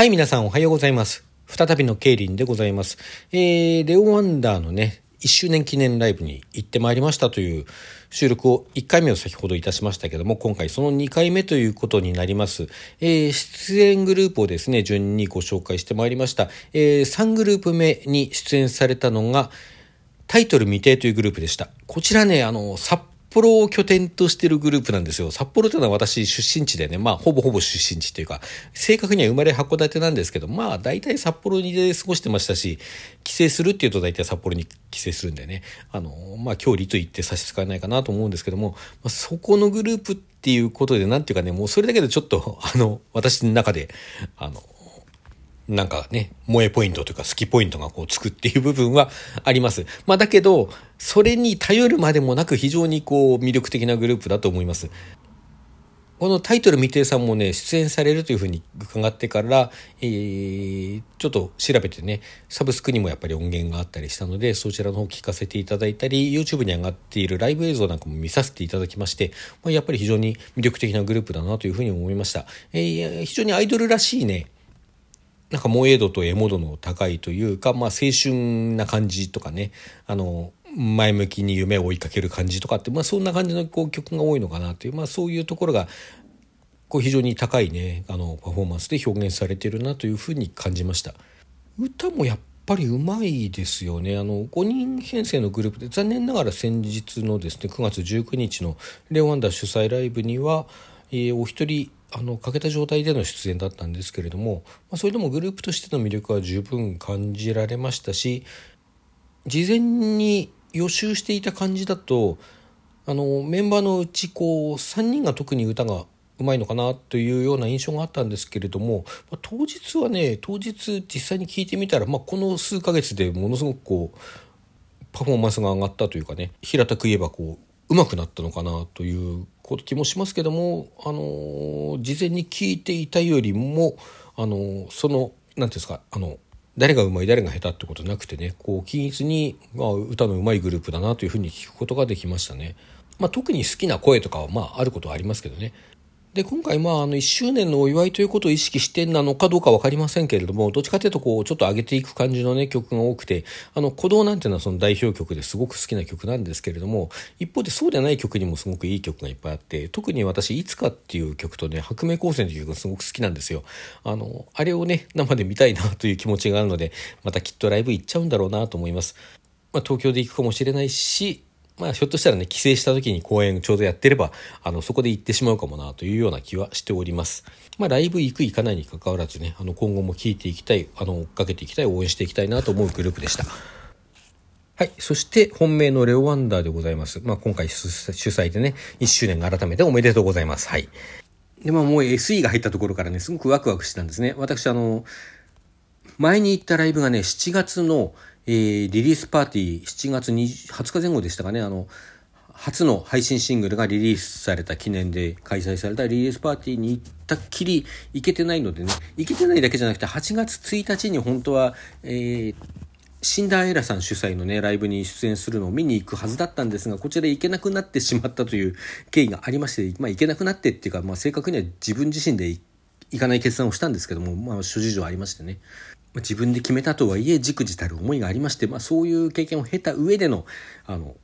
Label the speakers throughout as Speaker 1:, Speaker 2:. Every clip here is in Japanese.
Speaker 1: はい、皆さんおはようございます。再びのケイリンでございます。えー、レオワンダーのね、1周年記念ライブに行ってまいりましたという収録を1回目を先ほどいたしましたけども、今回その2回目ということになります。えー、出演グループをですね、順にご紹介してまいりました。えー、3グループ目に出演されたのが、タイトル未定というグループでした。こちらね、あの、札幌を拠点としてるグループなんですよ。札幌というのは私出身地でね、まあほぼほぼ出身地というか、正確には生まれ函館なんですけど、まあ大体札幌にで過ごしてましたし、帰省するっていうと大体札幌に帰省するんでね、あの、まあ距離と言って差し支えないかなと思うんですけども、まあ、そこのグループっていうことで、なんていうかね、もうそれだけでちょっと、あの、私の中で、あの、なんかね、萌えポイントというか好きポイントがこうつくっていう部分はあります。まあだけど、それに頼るまでもなく非常にこう魅力的なグループだと思います。このタイトル未定さんもね、出演されるというふうに伺ってから、えー、ちょっと調べてね、サブスクにもやっぱり音源があったりしたので、そちらの方聞かせていただいたり、YouTube に上がっているライブ映像なんかも見させていただきまして、ま、やっぱり非常に魅力的なグループだなというふうに思いました。えー、非常にアイドルらしいね、なんか萌え度とエモ度の高いというか、まあ青春な感じとかね、あの、前向きに夢を追いかける感じとかって、まあそんな感じのこう曲が多いのかなという、まあそういうところが、こう非常に高いね、あの、パフォーマンスで表現されているなというふうに感じました。歌もやっぱりうまいですよね。あの、5人編成のグループで、残念ながら先日のですね、9月19日のレオワンダー主催ライブには、えー、お一人、あの欠けた状態での出演だったんですけれども、まあ、それでもグループとしての魅力は十分感じられましたし事前に予習していた感じだとあのメンバーのうちこう3人が特に歌がうまいのかなというような印象があったんですけれども、まあ、当日はね当日実際に聞いてみたら、まあ、この数ヶ月でものすごくこうパフォーマンスが上がったというかね平たく言えばこう上手くなったのかなということ気もしますけども、あの事前に聞いていたよりも、あのその何ていうんですかあの誰がうまい誰が下手ってことなくてねこう均一に、まあ、歌のうまいグループだなというふうに聞くことができましたね。まあ、特に好きな声とかはまああることはありますけどねで、今回、まあ、あの、1周年のお祝いということを意識してなのかどうかわかりませんけれども、どっちかというと、こう、ちょっと上げていく感じのね、曲が多くて、あの、鼓動なんていうのはその代表曲ですごく好きな曲なんですけれども、一方でそうではない曲にもすごくいい曲がいっぱいあって、特に私、いつかっていう曲とね、白明光線という曲がすごく好きなんですよ。あの、あれをね、生で見たいなという気持ちがあるので、またきっとライブ行っちゃうんだろうなと思います。まあ、東京で行くかもしれないし、まあ、ひょっとしたらね、帰省した時に公演ちょうどやってれば、あの、そこで行ってしまうかもな、というような気はしております。まあ、ライブ行く行かないに関わらずね、あの、今後も聴いていきたい、あの、追っかけていきたい、応援していきたいなと思うグループでした。はい。そして、本命のレオワンダーでございます。まあ、今回主催でね、1周年改めておめでとうございます。はい。で、まあ、もう SE が入ったところからね、すごくワクワクしてたんですね。私、あの、前に行ったライブがね、7月の、えー、リリースパーティー7月 20, 20日前後でしたかね、あの、初の配信シングルがリリースされた記念で開催されたリリースパーティーに行ったっきり行けてないのでね、行けてないだけじゃなくて8月1日に本当は、えー、シンダーエラさん主催のね、ライブに出演するのを見に行くはずだったんですが、こちら行けなくなってしまったという経緯がありまして、まあ行けなくなってっていうか、まあ正確には自分自身で行かない決断をしたんですけども、まあ諸事情ありましてね。自分で決めたとはいえ、じくじたる思いがありまして、まあ、そういう経験を経た上での、あの、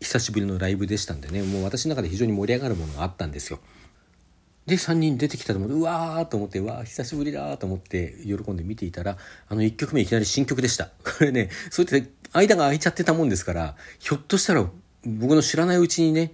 Speaker 1: 久しぶりのライブでしたんでね、もう私の中で非常に盛り上がるものがあったんですよ。で、3人出てきたと思って、うわーと思って、わー久しぶりだーと思って喜んで見ていたら、あの1曲目いきなり新曲でした。これね、そうやって間が空いちゃってたもんですから、ひょっとしたら僕の知らないうちにね、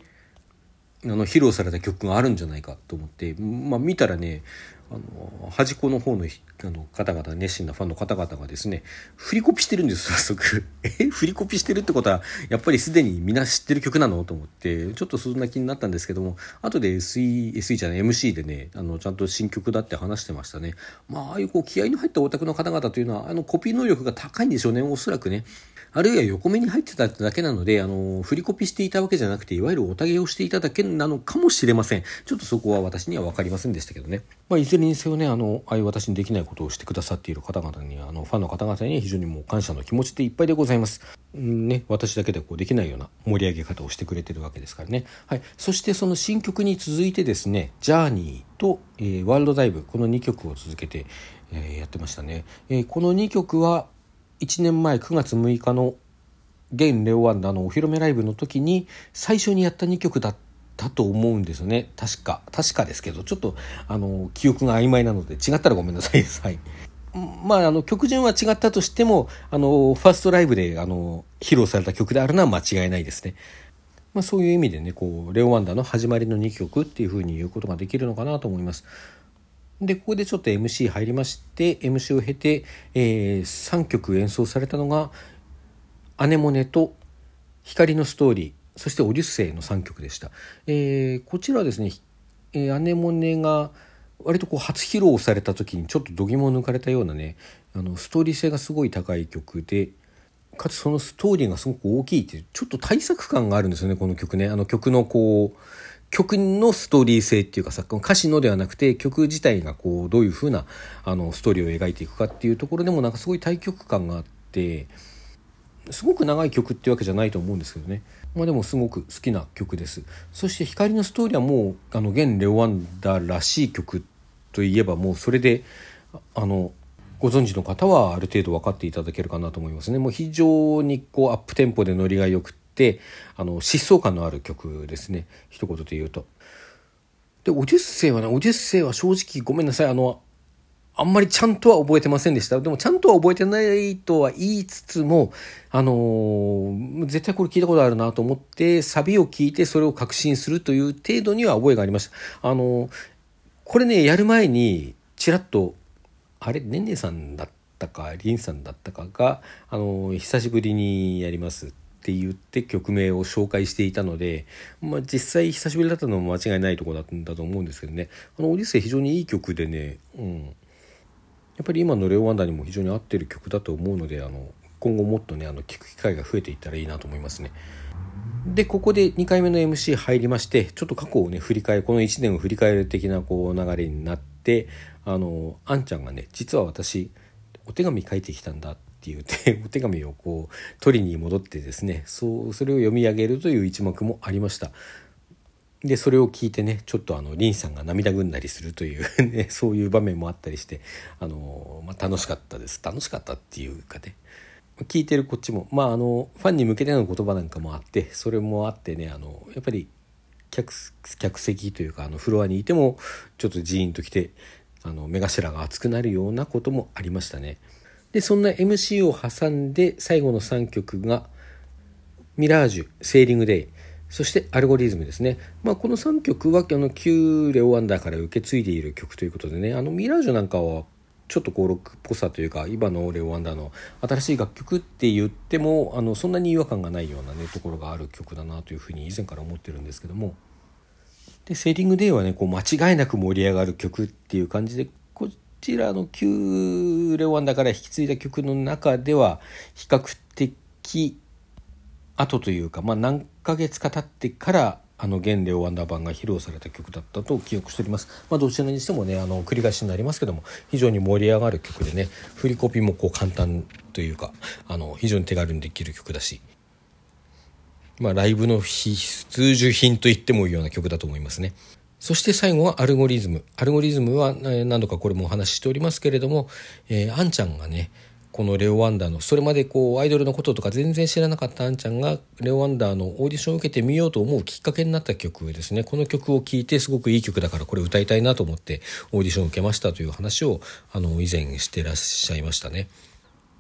Speaker 1: あの、披露された曲があるんじゃないかと思って、まあ見たらね、あの、端っこの方のあの方々、熱心なファンの方々がですね、振りコピしてるんです、早速。え振りコピしてるってことは、やっぱりすでにみんな知ってる曲なのと思って、ちょっとそんな気になったんですけども、後で SE、SE じゃない、MC でね、あの、ちゃんと新曲だって話してましたね。まあ、ああいうこう、気合の入ったオタクの方々というのは、あの、コピー能力が高いんでしょうね、おそらくね。あるいは横目に入ってただけなので、あの、振りコピしていたわけじゃなくて、いわゆるおたげをしていただけなのかもしれません。ちょっとそこは私には分かりませんでしたけどね。まあ、いずれにせよね、あの、ああいう私にできないことをしてくださっている方々に、あの、ファンの方々に非常にもう感謝の気持ちでいっぱいでございます。うんね、私だけでこうできないような盛り上げ方をしてくれてるわけですからね。はい。そしてその新曲に続いてですね、ジャーニーと、えー、ワールドダイブ、この2曲を続けて、えー、やってましたね。えー、この2曲は、1年前9月6日の現レオワンダのお披露目ライブの時に最初にやった2曲だったと思うんですよね確か確かですけどちょっとあの記憶が曖昧なので違ったらごめんなさいはいまあ、あの曲順は違ったとしてもあのファーストライブであの披露された曲であるのは間違いないですね。まあ、そういう意味でねこうレオワンダの始まりの2曲っていうふうに言うことができるのかなと思います。でここでちょっと MC 入りまして MC を経て、えー、3曲演奏されたのが「アネモネ」と「光のストーリー」そして「オデュッセイ」の3曲でした。えー、こちらはですね、えー、アネモネが割とこう初披露された時にちょっと度肝を抜かれたようなねあのストーリー性がすごい高い曲でかつそのストーリーがすごく大きいっていうちょっと対策感があるんですよねこの曲ねあの曲のこう曲のストーリー性っていうかさ歌詞のではなくて曲自体がこうどういうふうなあのストーリーを描いていくかっていうところでもなんかすごい対局感があってすごく長い曲っていうわけじゃないと思うんですけどね。まあでもすごく好きな曲です。そして光のストーリーはもうあの現レオワンダらしい曲といえばもうそれであのご存知の方はある程度分かっていただけるかなと思いますね。もう非常にこうアップテンポでノリが良くてあの疾走感のある曲ですね一言で言うと。でオデュッセイはねオデュッセイは正直ごめんなさいあのあんまりちゃんとは覚えてませんでした。でもちゃんとは覚えてないとは言いつつも、あのー、絶対これ聞いたことあるなと思って、サビを聞いてそれを確信するという程度には覚えがありました。あのー、これね、やる前に、ちらっと、あれ、ねんねさんだったか、りんさんだったかが、あのー、久しぶりにやりますって言って曲名を紹介していたので、まあ、実際久しぶりだったのも間違いないとこだったんだと思うんですけどねあのオディセイ非常にいい曲でね、うん、やっぱり今のレオ・ワンダにも非常に合ってる曲だと思うのであの今後もっとねあの聴く機会が増えていったらいいなと思いますね。でここで2回目の MC 入りましてちょっと過去をね振り返るこの1年を振り返る的なこう流れになってあのあんちゃんがね実は私お手紙書いてきたんだってっていうて お手紙をこう取りに戻ってですねそうそれを読み上げるという一幕もありました。でそれを聞いてねちょっとあのリンさんが涙ぐんだりするという ね、そういう場面もあったりしてあの、まあ、楽しかったです楽しかったっていうかね聞いてるこっちもまああのファンに向けての言葉なんかもあってそれもあってねあのやっぱり客客席というかあのフロアにいてもちょっとジーンときてあの目頭が熱くなるようなこともありましたね。でそんな MC を挟んで最後の3曲が「ミラージュ」「セーリング・デイ」そして「アルゴリズム」ですね、まあ、この3曲はあの旧レオ・ワンダーから受け継いでいる曲ということでねあのミラージュなんかはちょっとこうロックっぽさというか今のレオ・ワンダーの新しい楽曲って言ってもあのそんなに違和感がないようなねところがある曲だなというふうに以前から思ってるんですけども。でセーリング・デイはねこう間違いなく盛り上がる曲っていう感じでちらの旧レオワンダから引き継いだ曲の中では比較的後というか、まあ、何ヶ月か経ってからあの現レオワンダー版が披露された曲だったと記憶しております。まあ、どちらにしてもねあの繰り返しになりますけども非常に盛り上がる曲でね振りコピもこう簡単というかあの非常に手軽にできる曲だし、まあ、ライブの必需品と言ってもいいような曲だと思いますね。そして最後はアルゴリズム。アルゴリズムは何度かこれもお話ししておりますけれども、えー、あんちゃんがね、このレオ・ワンダーの、それまでこうアイドルのこととか全然知らなかったあんちゃんがレオ・ワンダーのオーディションを受けてみようと思うきっかけになった曲ですね。この曲を聴いてすごくいい曲だからこれ歌いたいなと思ってオーディションを受けましたという話をあの以前してらっしゃいましたね。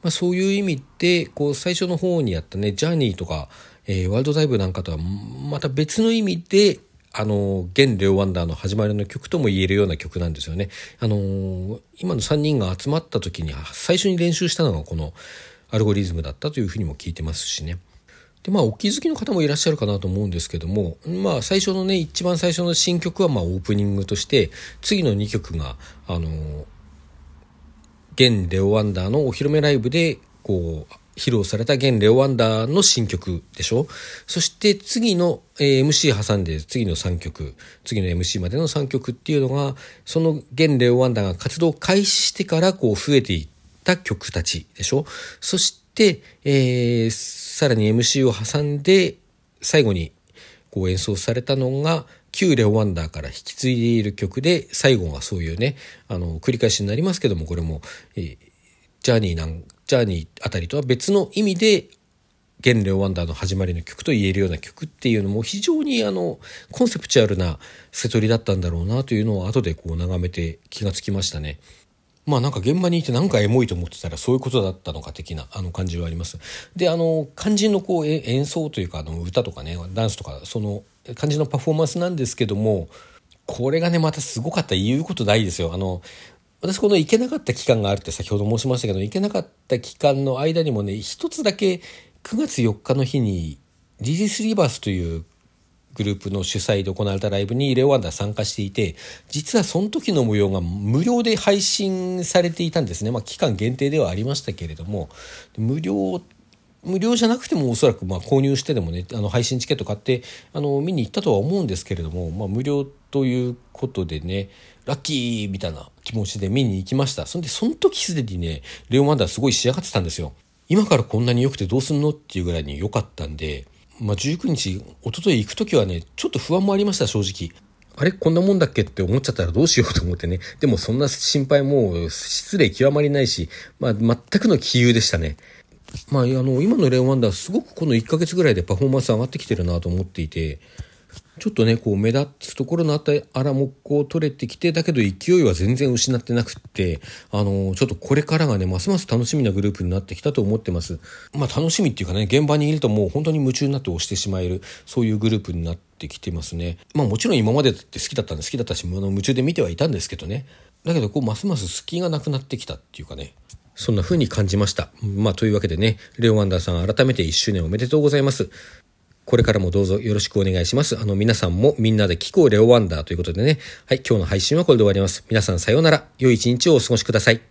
Speaker 1: まあ、そういう意味でこう最初の方にやったね、ジャーニーとか、えー、ワールドダイブなんかとはまた別の意味であの、現レオワンダーの始まりの曲とも言えるような曲なんですよね。あの、今の3人が集まった時に最初に練習したのがこのアルゴリズムだったというふうにも聞いてますしね。で、まあ、お気づきの方もいらっしゃるかなと思うんですけども、まあ、最初のね、一番最初の新曲はまあ、オープニングとして、次の2曲が、あの、現レオワンダーのお披露目ライブで、こう、披露された現レオワンダーの新曲でしょ？そして次の、えー、MC 挟んで次の3曲、次の MC までの3曲っていうのが、その現レオワンダーが活動開始してからこう増えていった曲たちでしょ？そして、えー、さらに MC を挟んで最後にこう演奏されたのが旧レオワンダーから引き継いでいる曲で最後がそういうねあの繰り返しになりますけどもこれも、えー、ジャーニーなんジャーニーあたりとは別の意味で現レオワンダーの始まりの曲と言えるような曲っていうのも非常にあのコンセプチュアルな瀬取りだったんだろうなというのを後でこう眺めて気がつきましたね。まあなんか現場にいてなんかエモいと思ってたらそういうことだったのか的なあの感じはあります。であの肝心のこう演奏というかあの歌とかねダンスとかその肝心のパフォーマンスなんですけどもこれがねまたすごかった言うことないですよ。あの私この行けなかった期間があるって先ほど申しましたけど行けなかった期間の間にもね一つだけ9月4日の日にリリースリバースというグループの主催で行われたライブにレオワンダー参加していて実はその時の模様が無料で配信されていたんですね、まあ、期間限定ではありましたけれども無料無料じゃなくてもおそらくまあ購入してでもねあの配信チケット買ってあの見に行ったとは思うんですけれども、まあ、無料ということでねラッキーみたいな気持ちで見に行きましたそんでその時すでにねレオマンダーすごい仕上がってたんですよ今からこんなに良くてどうすんのっていうぐらいに良かったんで、まあ、19日一昨日行く時はねちょっと不安もありました正直あれこんなもんだっけって思っちゃったらどうしようと思ってね。でもそんな心配も失礼極まりないし、まあ全くの杞憂でしたね。まあ、あの、今のレオンワンダー、すごくこの1ヶ月ぐらいでパフォーマンス上がってきてるなと思っていて、ちょっとね、こう目立つところのあったあらもこう取れてきて、だけど勢いは全然失ってなくって、あの、ちょっとこれからがね、ますます楽しみなグループになってきたと思ってます。まあ楽しみっていうかね、現場にいるともう本当に夢中になって押してしまえる、そういうグループになってきてますね。まあもちろん今までだって好きだったんで好きだったし、夢中で見てはいたんですけどね。だけどこうますます隙がなくなってきたっていうかね。そんな風に感じました。まあ、というわけでね、レオ・ワンダーさん改めて1周年おめでとうございます。これからもどうぞよろしくお願いします。あの、皆さんもみんなで聞こうレオ・ワンダーということでね、はい、今日の配信はこれで終わります。皆さんさようなら。良い一日をお過ごしください。